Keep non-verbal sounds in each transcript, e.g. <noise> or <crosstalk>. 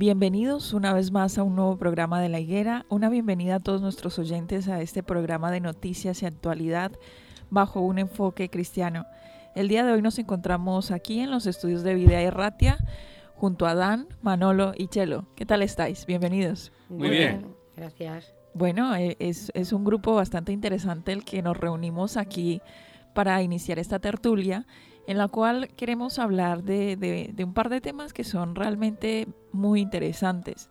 Bienvenidos una vez más a un nuevo programa de La Higuera. Una bienvenida a todos nuestros oyentes a este programa de noticias y actualidad bajo un enfoque cristiano. El día de hoy nos encontramos aquí en los estudios de Videa Erratia junto a Dan, Manolo y Chelo. ¿Qué tal estáis? Bienvenidos. Muy bien. Gracias. Bueno, e, es, es un grupo bastante interesante el que nos reunimos aquí para iniciar esta tertulia en la cual queremos hablar de, un par de temas que son realmente muy interesantes.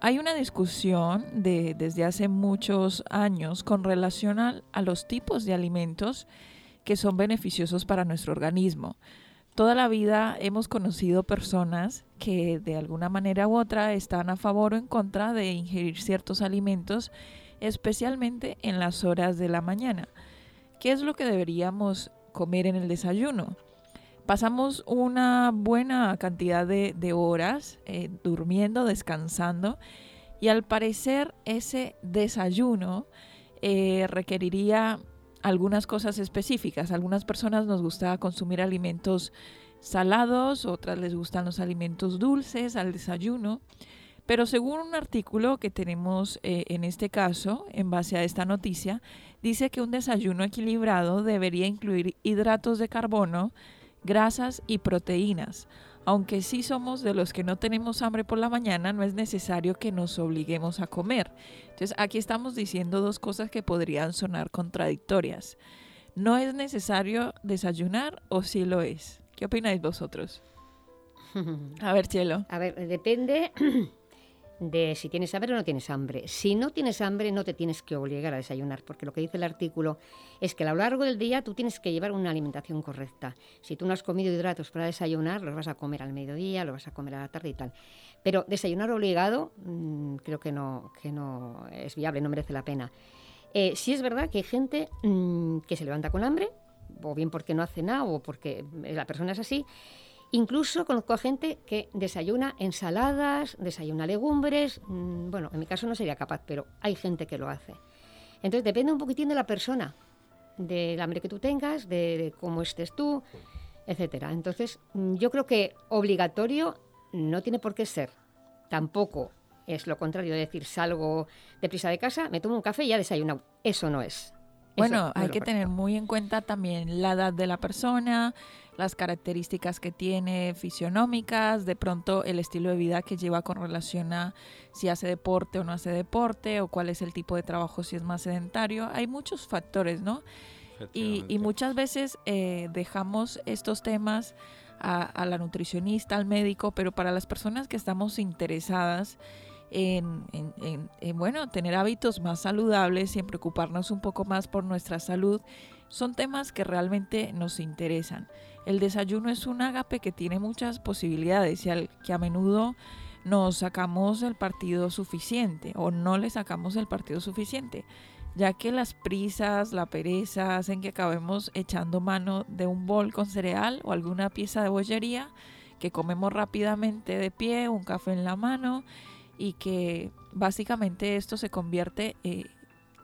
Hay una discusión de, desde hace muchos años con relación a, a los tipos de alimentos que son beneficiosos para nuestro organismo. Toda la vida hemos conocido personas que de alguna manera u otra están a favor o en contra de ingerir ciertos alimentos, especialmente en las horas de la mañana. ¿Qué es lo que deberíamos comer en el desayuno. Pasamos una buena cantidad de, horas eh, durmiendo, descansando y al parecer ese desayuno eh, requeriría algunas cosas específicas. algunas personas nos gusta consumir alimentos salados, otras les gustan los alimentos dulces al desayuno. Pero según un artículo que tenemos eh, en este caso, en base a esta noticia, dice que un desayuno equilibrado debería incluir hidratos de carbono, grasas y proteínas. Aunque sí somos de los que no tenemos hambre por la mañana, no es necesario que nos obliguemos a comer. Entonces aquí estamos diciendo dos cosas que podrían sonar contradictorias. ¿No es necesario desayunar o sí lo es? ¿Qué opináis vosotros? <laughs> A ver, Chelo. A ver, depende de si tienes hambre o no tienes hambre. Si no tienes hambre, no te tienes que obligar a desayunar, porque lo que dice el artículo es que a lo largo del día tú tienes que llevar una alimentación correcta. Si tú no has comido hidratos para desayunar, los vas a comer al mediodía, los vas a comer a la tarde y tal. Pero desayunar obligado mm, creo que no, que no es viable, no merece la pena. Eh, sí es verdad que hay gente mm, que se levanta con hambre, o bien porque no hace nada, o porque la persona es así, Incluso conozco a gente que desayuna ensaladas, desayuna legumbres. Mm, bueno, en mi caso no sería capaz, pero hay gente que lo hace. Entonces depende un poquitín de la persona, del hambre que tú tengas, de, cómo estés tú, etcétera. Entonces mm, yo creo que obligatorio no tiene por qué ser. Tampoco es lo contrario de decir salgo deprisa de casa, me tomo un café y ya desayuno. Eso no es. Bueno, hay que tener muy en cuenta también la edad de la persona, las características que tiene fisionómicas, de pronto el estilo de vida que lleva con relación a si hace deporte o no hace deporte, o cuál es el tipo de trabajo, si es más sedentario. Hay muchos factores, ¿no? Y, muchas veces eh, dejamos estos temas a, la nutricionista, al médico, pero para las personas que estamos interesadas en, en, bueno, tener hábitos más saludables y en preocuparnos un poco más por nuestra salud, son temas que realmente nos interesan. El desayuno es un ágape que tiene muchas posibilidades y al que a menudo nos sacamos el partido suficiente o no le sacamos el partido suficiente. ya que las prisas, la pereza hacen que acabemos echando mano de un bol con cereal o alguna pieza de bollería que comemos rápidamente de pie, un café en la mano y que básicamente esto se convierte eh,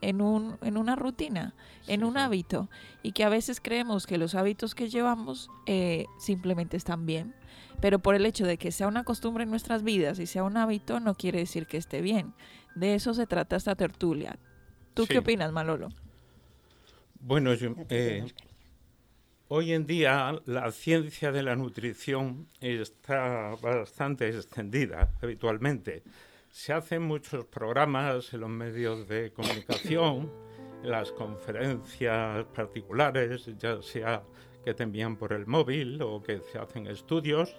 en, un, en una rutina, en un hábito y que a veces creemos que los hábitos que llevamos eh, simplemente están bien, pero por el hecho de que sea una costumbre en nuestras vidas y sea un hábito no quiere decir que esté bien. De eso se trata esta tertulia. ¿Tú qué opinas, Malolo? Bueno, yo, Hoy en día la ciencia de la nutrición está bastante extendida habitualmente. Se hacen muchos programas en los medios de comunicación, <coughs> en las conferencias particulares, ya sea que te envían por el móvil o que se hacen estudios.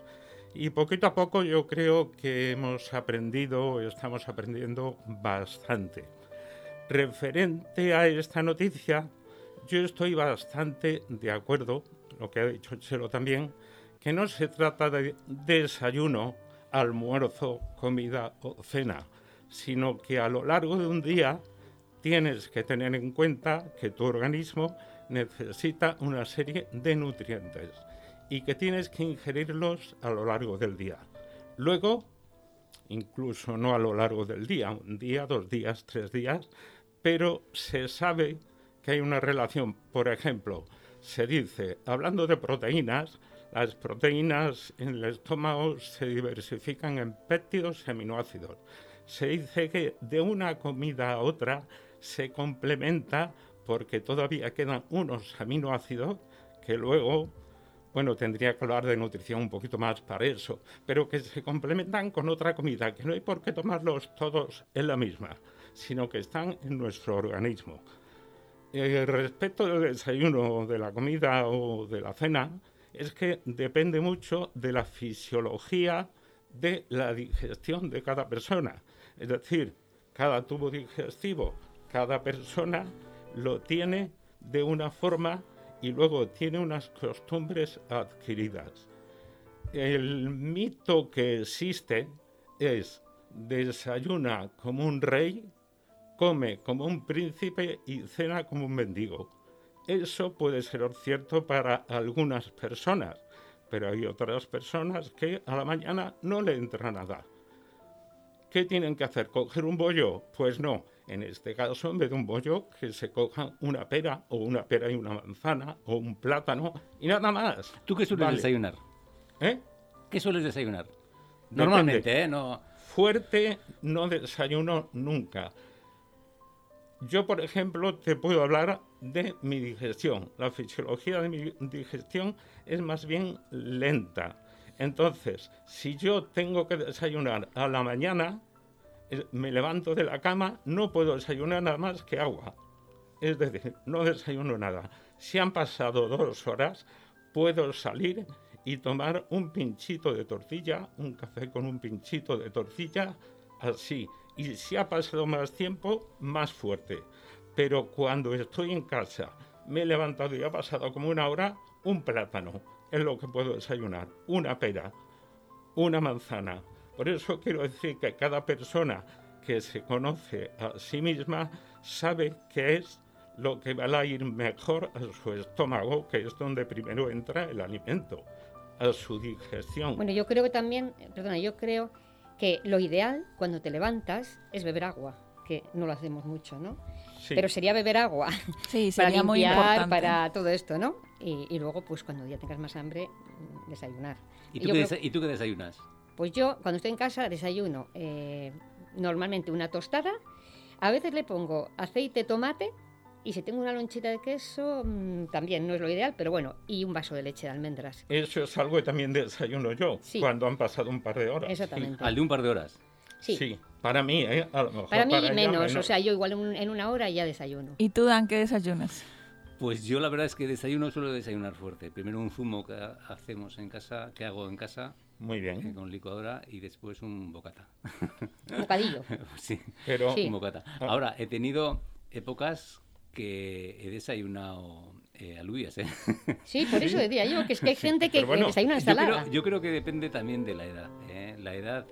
Y poquito a poco yo creo que hemos aprendido, estamos aprendiendo bastante. Referente a esta noticia, yo estoy bastante de acuerdo, lo que ha dicho Chelo también, que no se trata de desayuno, almuerzo, comida o cena, sino que a lo largo de un día tienes que tener en cuenta que tu organismo necesita una serie de nutrientes y que tienes que ingerirlos a lo largo del día. Luego, incluso no a lo largo del día, un día, dos días, tres días, pero se sabe que hay una relación. Por ejemplo, se dice, hablando de proteínas, las proteínas en el estómago se diversifican en péptidos y aminoácidos. Se dice que de una comida a otra se complementa porque todavía quedan unos aminoácidos que luego, bueno, tendría que hablar de nutrición un poquito más para eso, pero que se complementan con otra comida, que no hay por qué tomarlos todos en la misma, sino que están en nuestro organismo. Eh, respecto del desayuno, de la comida o de la cena, es que depende mucho de la fisiología de la digestión de cada persona. Es decir, cada tubo digestivo, cada persona lo tiene de una forma y luego tiene unas costumbres adquiridas. El mito que existe es desayuna como un rey come como un príncipe y cena como un mendigo. Eso puede ser cierto para algunas personas, pero hay otras personas que a la mañana no le entra nada. ¿Qué tienen que hacer? ¿Coger un bollo? Pues no. En este caso, en vez de un bollo, que se coja una pera o una pera y una manzana o un plátano y nada más. ¿Tú qué sueles desayunar? ¿Eh? ¿Qué sueles desayunar? Normalmente, ¿eh? No... Fuerte no desayuno nunca. Yo, por ejemplo, te puedo hablar de mi digestión. La fisiología de mi digestión es más bien lenta. Entonces, si yo tengo que desayunar a la mañana, eh, me levanto de la cama, no puedo desayunar nada más que agua. Es decir, no desayuno nada. Si han pasado dos horas, puedo salir y tomar un pinchito de tortilla, un café con un pinchito de tortilla, así y si ha pasado más tiempo, más fuerte. Pero cuando estoy en casa, me he levantado y ha pasado como una hora, un plátano es lo que puedo desayunar, una pera, una manzana. Por eso quiero decir que cada persona que se conoce a sí misma sabe qué es lo que va a ir mejor a su estómago, que es donde primero entra el alimento, a su digestión. Bueno, yo creo que también, perdona, yo creo que lo ideal cuando te levantas es beber agua, que no lo hacemos mucho, ¿no? Pero sería beber agua sí, <laughs> para limpiar, muy importante. para todo esto, ¿no? Y, luego, pues cuando ya tengas más hambre, desayunar. ¿Y tú, qué, desayunas? Pues yo, cuando estoy en casa, desayuno eh, normalmente una tostada. A veces le pongo aceite, tomate y si tengo una lonchita de queso, mm, también no es lo ideal, pero bueno, y un vaso de leche de almendras. Eso es algo que también desayuno yo, cuando han pasado un par de horas. Exactamente. ¿Al de un par de horas? Sí. para mí, ¿eh? para mí menos, o sea, yo igual en una hora ya desayuno. ¿Y tú, Dan, qué desayunas? Pues yo la verdad es que desayuno suelo desayunar fuerte. Primero un zumo que hacemos en casa, que hago en casa. Muy bien. Eh, con licuadora y después un bocata. Un <laughs> bocadillo. <laughs> sí, pero un bocata. Ah. Ahora, he tenido épocas que he desayunado eh, alubias, ¿eh? Sí, por eso <laughs> decía yo, que es que hay gente que, desayuna ensalada. Yo creo, yo creo, que depende también de la edad. La edad,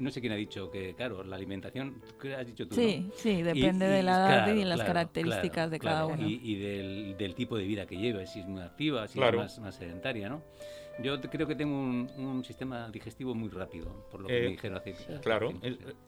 no sé quién ha dicho que, claro, la alimentación, ¿qué has dicho tú? Sí, sí, depende de la edad y de las características de cada uno. Y, del, tipo de vida que lleva, si es muy activa, si es más, más sedentaria, ¿no? Yo creo que tengo un, sistema digestivo muy rápido, por lo que me eh, dijeron hace. Claro.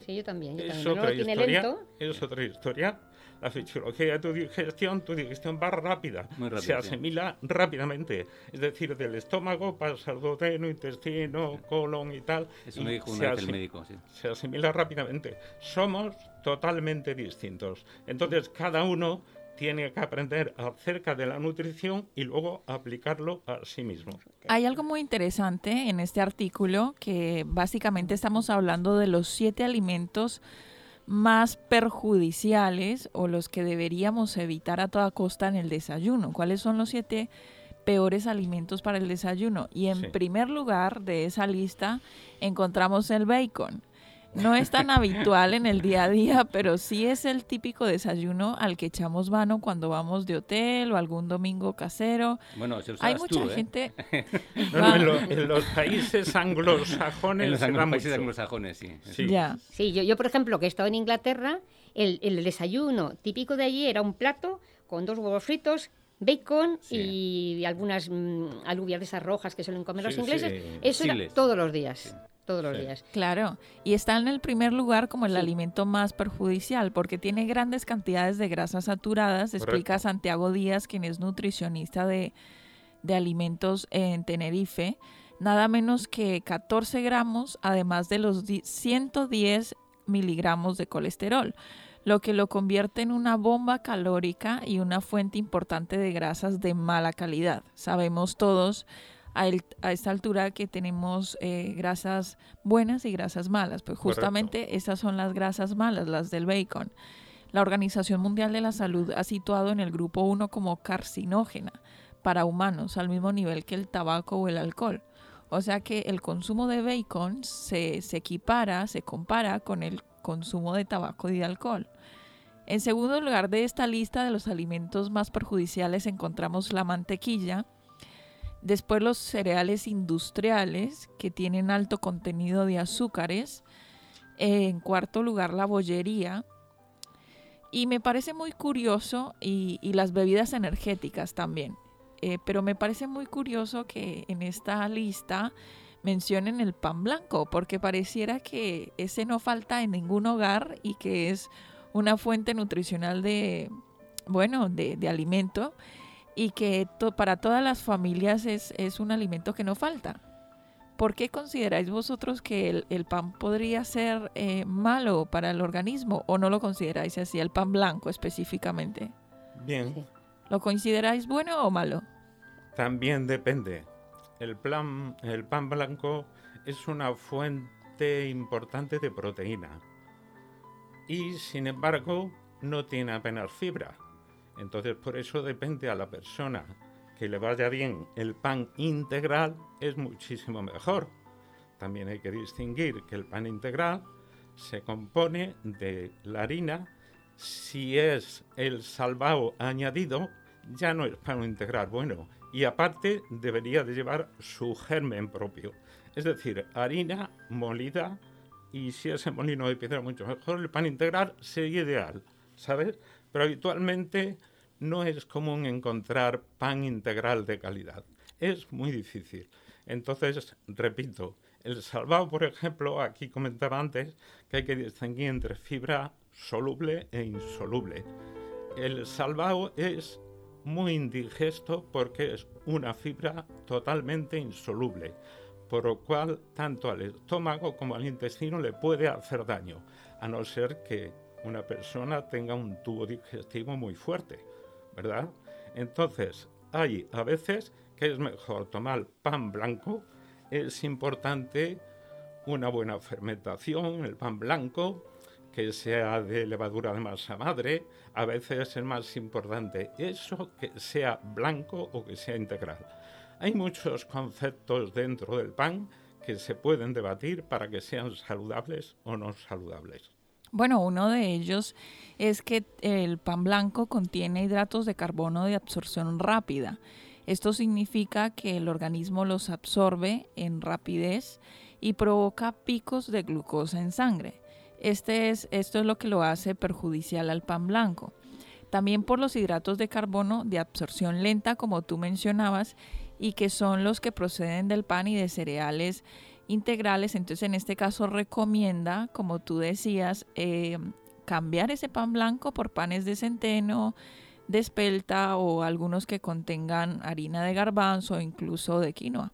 sí, yo también. Yo es, también. Otra historia, es otra historia. La fisiología de tu digestión, tu digestión va rápida. se asimila rápidamente. Es decir, del estómago pasa al duodeno, intestino, colon y tal. Eso me dijo una vez el médico, sí. Se asimila rápidamente. Somos totalmente distintos. Entonces, cada uno tiene que aprender acerca de la nutrición y luego aplicarlo a sí mismo. Hay algo muy interesante en este artículo que básicamente estamos hablando de los siete alimentos más perjudiciales o los que deberíamos evitar a toda costa en el desayuno. ¿Cuáles son los siete peores alimentos para el desayuno? Y en primer lugar de esa lista encontramos el bacon. No es tan habitual en el día a día, pero sí es el típico desayuno al que echamos mano cuando vamos de hotel o algún domingo casero. Bueno, Hay mucha ¿eh? gente. <laughs> en, los países anglosajones. En los países anglosajones, sí. Sí, sí yo, yo, por ejemplo, que he estado en Inglaterra, el, el desayuno típico de allí era un plato con dos huevos fritos, bacon y algunas mm, alubias de esas rojas que suelen comer los ingleses. Eso era todos los días todos los días. Claro, y está en el primer lugar como el alimento más perjudicial porque tiene grandes cantidades de grasas saturadas, explica Santiago Díaz, quien es nutricionista de, de alimentos en Tenerife, nada menos que 14 gramos, además de los 110 miligramos de colesterol lo que lo convierte en una bomba calórica y una fuente importante de grasas de mala calidad. Sabemos todos a, esta altura que tenemos eh, grasas buenas y grasas malas. Pues justamente esas son las grasas malas, las del bacon. La Organización Mundial de la Salud ha situado en el grupo 1 como carcinógena para humanos, al mismo nivel que el tabaco o el alcohol. O sea que el consumo de bacon se, se equipara, se compara con el consumo de tabaco y de alcohol. En segundo lugar de esta lista de los alimentos más perjudiciales encontramos la mantequilla, Después los cereales industriales que tienen alto contenido de azúcares. En cuarto lugar la bollería. Y me parece muy curioso y, las bebidas energéticas también. Eh, pero me parece muy curioso que en esta lista mencionen el pan blanco, porque pareciera que ese no falta en ningún hogar y que es una fuente nutricional de, bueno, de, de alimento y que para todas las familias es, es, un alimento que no falta. ¿Por qué consideráis vosotros que el, pan podría ser eh, malo para el organismo o no lo consideráis así, el pan blanco específicamente? Bien. ¿Lo consideráis bueno o malo? También depende. El, plan, el pan blanco es una fuente importante de proteína y sin embargo no tiene apenas fibra entonces, por eso depende a la persona que le vaya bien el pan integral, es muchísimo mejor. También hay que distinguir que el pan integral se compone de la harina. Si es el salvado añadido, ya no es pan integral bueno. Y aparte debería de llevar su germen propio. Es decir, harina molida y si ese molino de piedra mucho mejor, el pan integral sería ideal, ¿sabes? Pero habitualmente no es común encontrar pan integral de calidad. Es muy difícil. Entonces, repito, el salvado, por ejemplo, aquí comentaba antes que hay que distinguir entre fibra soluble e insoluble. El salvado es muy indigesto porque es una fibra totalmente insoluble, por lo cual tanto al estómago como al intestino le puede hacer daño, a no ser que una persona tenga un tubo digestivo muy fuerte, ¿verdad? Entonces, hay a veces que es mejor tomar pan blanco, es importante una buena fermentación, el pan blanco, que sea de levadura de masa madre, a veces es más importante eso que sea blanco o que sea integral. Hay muchos conceptos dentro del pan que se pueden debatir para que sean saludables o no saludables. Bueno, uno de ellos es que el pan blanco contiene hidratos de carbono de absorción rápida. Esto significa que el organismo los absorbe en rapidez y provoca picos de glucosa en sangre. Este es, esto es lo que lo hace perjudicial al pan blanco. También por los hidratos de carbono de absorción lenta, como tú mencionabas, y que son los que proceden del pan y de cereales integrales. Entonces, en este caso, recomienda, como tú decías, eh, cambiar ese pan blanco por panes de centeno, de espelta o algunos que contengan harina de garbanzo o incluso de quinoa.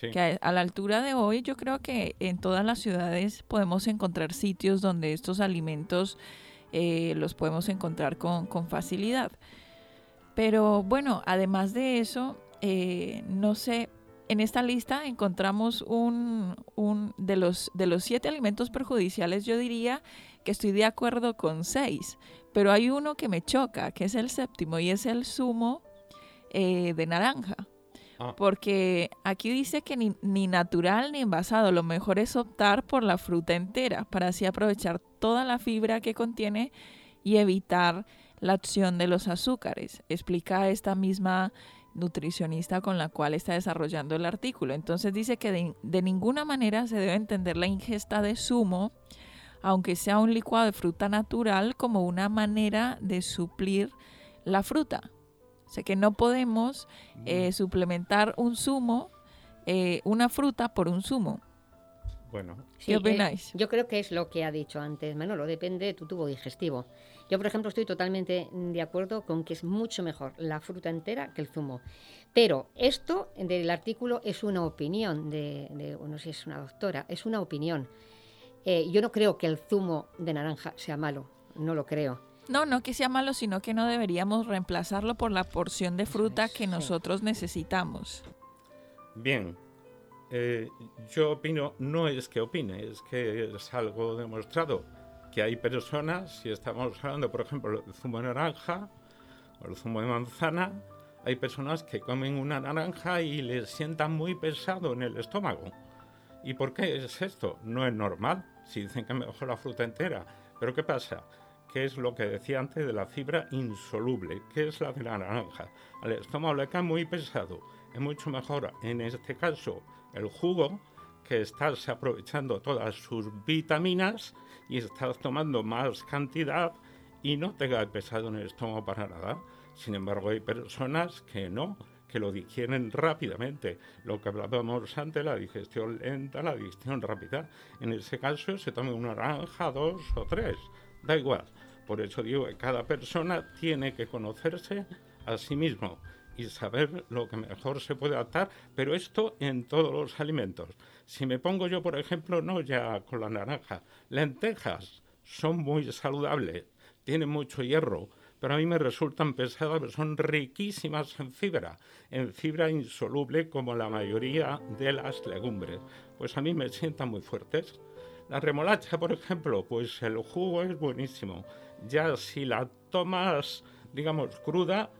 Que a, la altura de hoy yo creo que en todas las ciudades podemos encontrar sitios donde estos alimentos eh, los podemos encontrar con, con, facilidad. Pero bueno, además de eso, eh, no sé, en esta lista encontramos un, un, de, los, de los siete alimentos perjudiciales, yo diría que estoy de acuerdo con seis, pero hay uno que me choca, que es el séptimo, y es el zumo eh, de naranja. Ah. Porque aquí dice que ni, ni, natural ni envasado, lo mejor es optar por la fruta entera para así aprovechar toda la fibra que contiene y evitar la acción de los azúcares. Explica esta misma nutricionista con la cual está desarrollando el artículo. Entonces dice que de, de, ninguna manera se debe entender la ingesta de zumo, aunque sea un licuado de fruta natural, como una manera de suplir la fruta. O sea que no podemos eh, suplementar un zumo, eh, una fruta por un zumo. Bueno. ¿Qué eh, opináis? yo creo que es lo que ha dicho antes Manolo, depende de tu tubo digestivo. Yo, por ejemplo, estoy totalmente de acuerdo con que es mucho mejor la fruta entera que el zumo. Pero esto del artículo es una opinión de, de no sé si es una doctora, es una opinión. yo no creo que el zumo de naranja sea malo, no lo creo. No, no que sea malo, sino que no deberíamos reemplazarlo por la porción de fruta que nosotros necesitamos. Bien, eh, yo opino, no es que opine, es que es algo demostrado, que hay personas, si estamos hablando, por ejemplo, del zumo de naranja o el zumo de manzana, hay personas que comen una naranja y les sientan muy pesado en el estómago. ¿Y por qué es esto? No es normal, si dicen que mejor la fruta entera. Pero ¿qué pasa? que es lo que decía antes de la fibra insoluble, que es la de la naranja. Al estómago le cae muy pesado. Es mucho mejor, en este caso, el jugo, que estás aprovechando todas sus vitaminas y estás tomando más cantidad y no te cae pesado en el estómago para nada. Sin embargo, hay personas que no, que lo digieren rápidamente. Lo que hablábamos antes, la digestión lenta, la digestión rápida. En ese caso se toma una naranja, dos o tres, da igual. Por eso digo que cada persona tiene que conocerse a sí mismo y saber lo que mejor se puede adaptar, pero esto en todos los alimentos. Si me pongo yo, por ejemplo, no ya con la naranja, lentejas son muy saludables, tienen mucho hierro, pero a mí me resultan pesadas, pero son riquísimas en fibra, en fibra insoluble como la mayoría de las legumbres. Pues a mí me sientan muy fuertes. La remolacha, por ejemplo, pues el jugo es buenísimo ya si la tomas, digamos, cruda,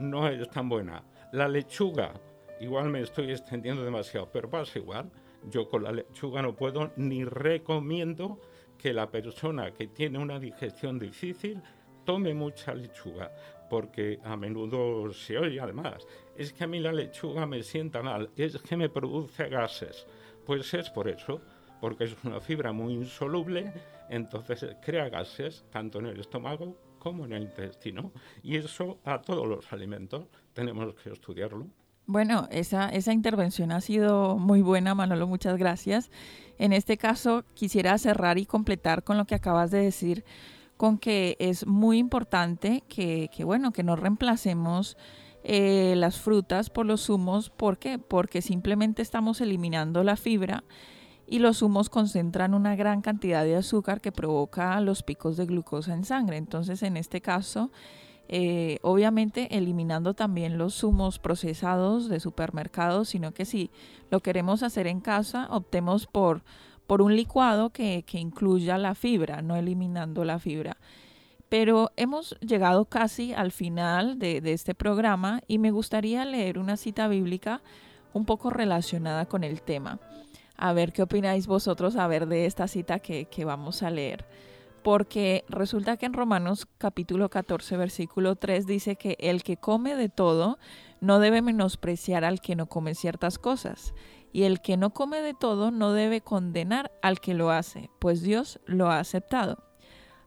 no es tan buena. La lechuga, igual me estoy extendiendo demasiado, pero pasa igual. Yo con la lechuga no puedo ni recomiendo que la persona que tiene una digestión difícil tome mucha lechuga, porque a menudo se oye además, es que a mí la lechuga me sienta mal, es que me produce gases. Pues es por eso, porque es una fibra muy insoluble entonces crea gases tanto en el estómago como en el intestino. Y eso a todos los alimentos tenemos que estudiarlo. Bueno, esa, esa intervención ha sido muy buena, Manolo, muchas gracias. En este caso, quisiera cerrar y completar con lo que acabas de decir, con que es muy importante que, que bueno, que no reemplacemos eh, las frutas por los zumos. ¿Por qué? Porque simplemente estamos eliminando la fibra y los zumos concentran una gran cantidad de azúcar que provoca los picos de glucosa en sangre. Entonces, en este caso, eh, obviamente eliminando también los zumos procesados de supermercados, sino que si lo queremos hacer en casa, optemos por, por un licuado que, incluya la fibra, no eliminando la fibra. Pero hemos llegado casi al final de, de este programa y me gustaría leer una cita bíblica un poco relacionada con el tema. A ver qué opináis vosotros a ver de esta cita que, vamos a leer. porque resulta que en Romanos capítulo 14 versículo 3 dice que el que come de todo no debe menospreciar al que no come ciertas cosas, y el que no come de todo no debe condenar al que lo hace, pues Dios lo ha aceptado.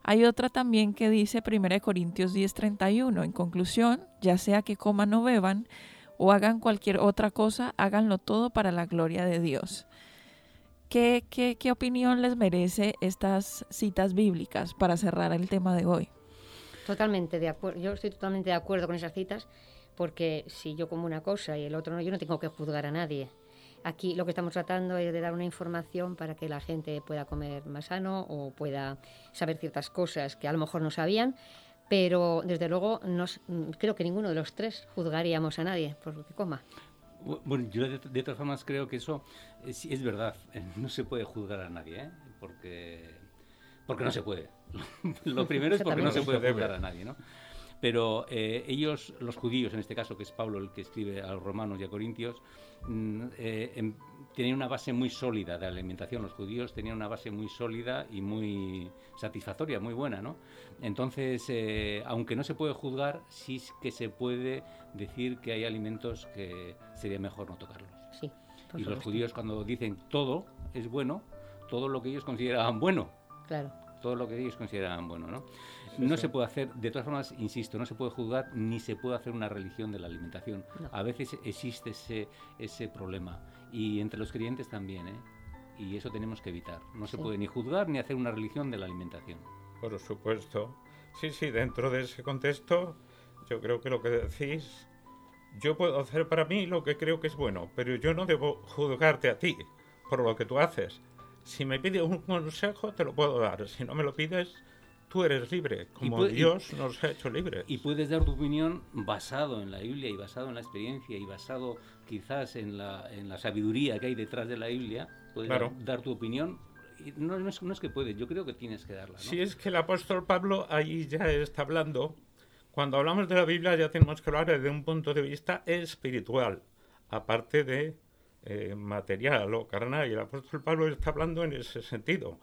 Hay otra también que dice 1 Corintios 10:31, en conclusión, ya sea que coman o beban, o hagan cualquier otra cosa, háganlo todo para la gloria de Dios. ¿Qué, qué, qué opinión les merece estas citas bíblicas para cerrar el tema de hoy? Totalmente de acuerdo. Yo estoy totalmente de acuerdo con esas citas porque si yo como una cosa y el otro no, yo no tengo que juzgar a nadie. Aquí lo que estamos tratando es de dar una información para que la gente pueda comer más sano o pueda saber ciertas cosas que a lo mejor no sabían, pero desde luego no, creo que ninguno de los tres juzgaríamos a nadie por lo que coma. Bueno, yo de, todas formas creo que eso es, es, verdad. No se puede juzgar a nadie, ¿eh? porque, porque no se puede. <laughs> Lo primero es porque no se puede juzgar a nadie, ¿no? Pero eh, ellos, los judíos en este caso, que es Pablo el que escribe a los romanos y a corintios, mm, eh, em, tenían una base muy sólida de alimentación. Los judíos tenían una base muy sólida y muy satisfactoria, muy buena, ¿no? Entonces, eh, aunque no se puede juzgar, sí que se puede decir que hay alimentos que sería mejor no tocarlos. Sí, y los judíos cuando dicen todo es bueno, todo lo que ellos consideraban bueno. Claro. Todo lo que ellos consideraban bueno, ¿no? No se puede hacer, de todas formas, insisto, no se puede juzgar ni se puede hacer una religión de la alimentación. A veces existe ese, ese problema y entre los creyentes también, ¿eh? Y eso tenemos que evitar. No se puede ni juzgar ni hacer una religión de la alimentación. Por supuesto. Sí, sí, dentro de ese contexto, yo creo que lo que decís, yo puedo hacer para mí lo que creo que es bueno, pero yo no debo juzgarte a ti por lo que tú haces. Si me pides un consejo, te lo puedo dar. Si no me lo pides, tú eres libre, como Dios nos ha hecho libres. Y puedes dar tu opinión basado en la Biblia y basado en la experiencia y basado quizás en la, en la sabiduría que hay detrás de la Biblia. Puedes dar, tu opinión no, no, es, no, es, que puedes, yo creo que tienes que darla. Si es que el apóstol Pablo ahí ya está hablando, cuando hablamos de la Biblia ya tenemos que hablar desde un punto de vista espiritual, aparte de eh, material o carnal. Y el apóstol Pablo está hablando en ese sentido.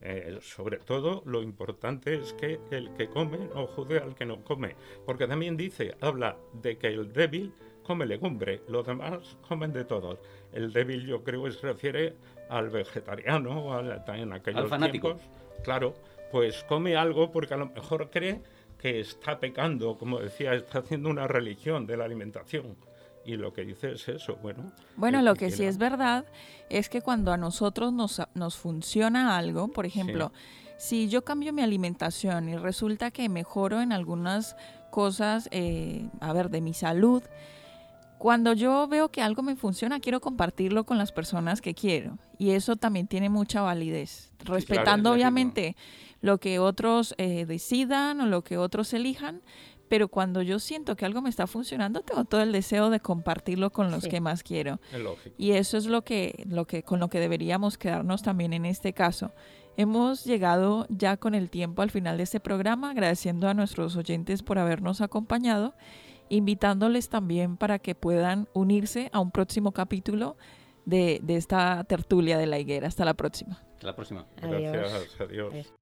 Eh, sobre todo lo importante es que el que come no juzgue al que no come, porque también dice, habla de que el débil come legumbre, los demás comen de todos. El débil yo creo que se refiere al vegetariano, al, en aquellos fanático. claro, pues come algo porque a lo mejor cree que está pecando, como decía, está haciendo una religión de la alimentación y lo que dice es eso, bueno. Bueno, lo que sí es verdad es que cuando a nosotros nos, nos funciona algo, por ejemplo, si yo cambio mi alimentación y resulta que mejoro en algunas cosas, eh, a ver, de mi salud, cuando yo veo que algo me funciona, quiero compartirlo con las personas que quiero. Y eso también tiene mucha validez, respetando obviamente lo que otros eh, decidan o lo que otros elijan, pero cuando yo siento que algo me está funcionando, tengo todo el deseo de compartirlo con los que más quiero. Y eso es lo que, lo que, con lo que deberíamos quedarnos también en este caso. Hemos llegado ya con el tiempo al final de este programa, agradeciendo a nuestros oyentes por habernos acompañado, invitándoles también para que puedan unirse a un próximo capítulo de, de esta tertulia de la higuera. Hasta la próxima. Hasta la próxima. Gracias, adiós.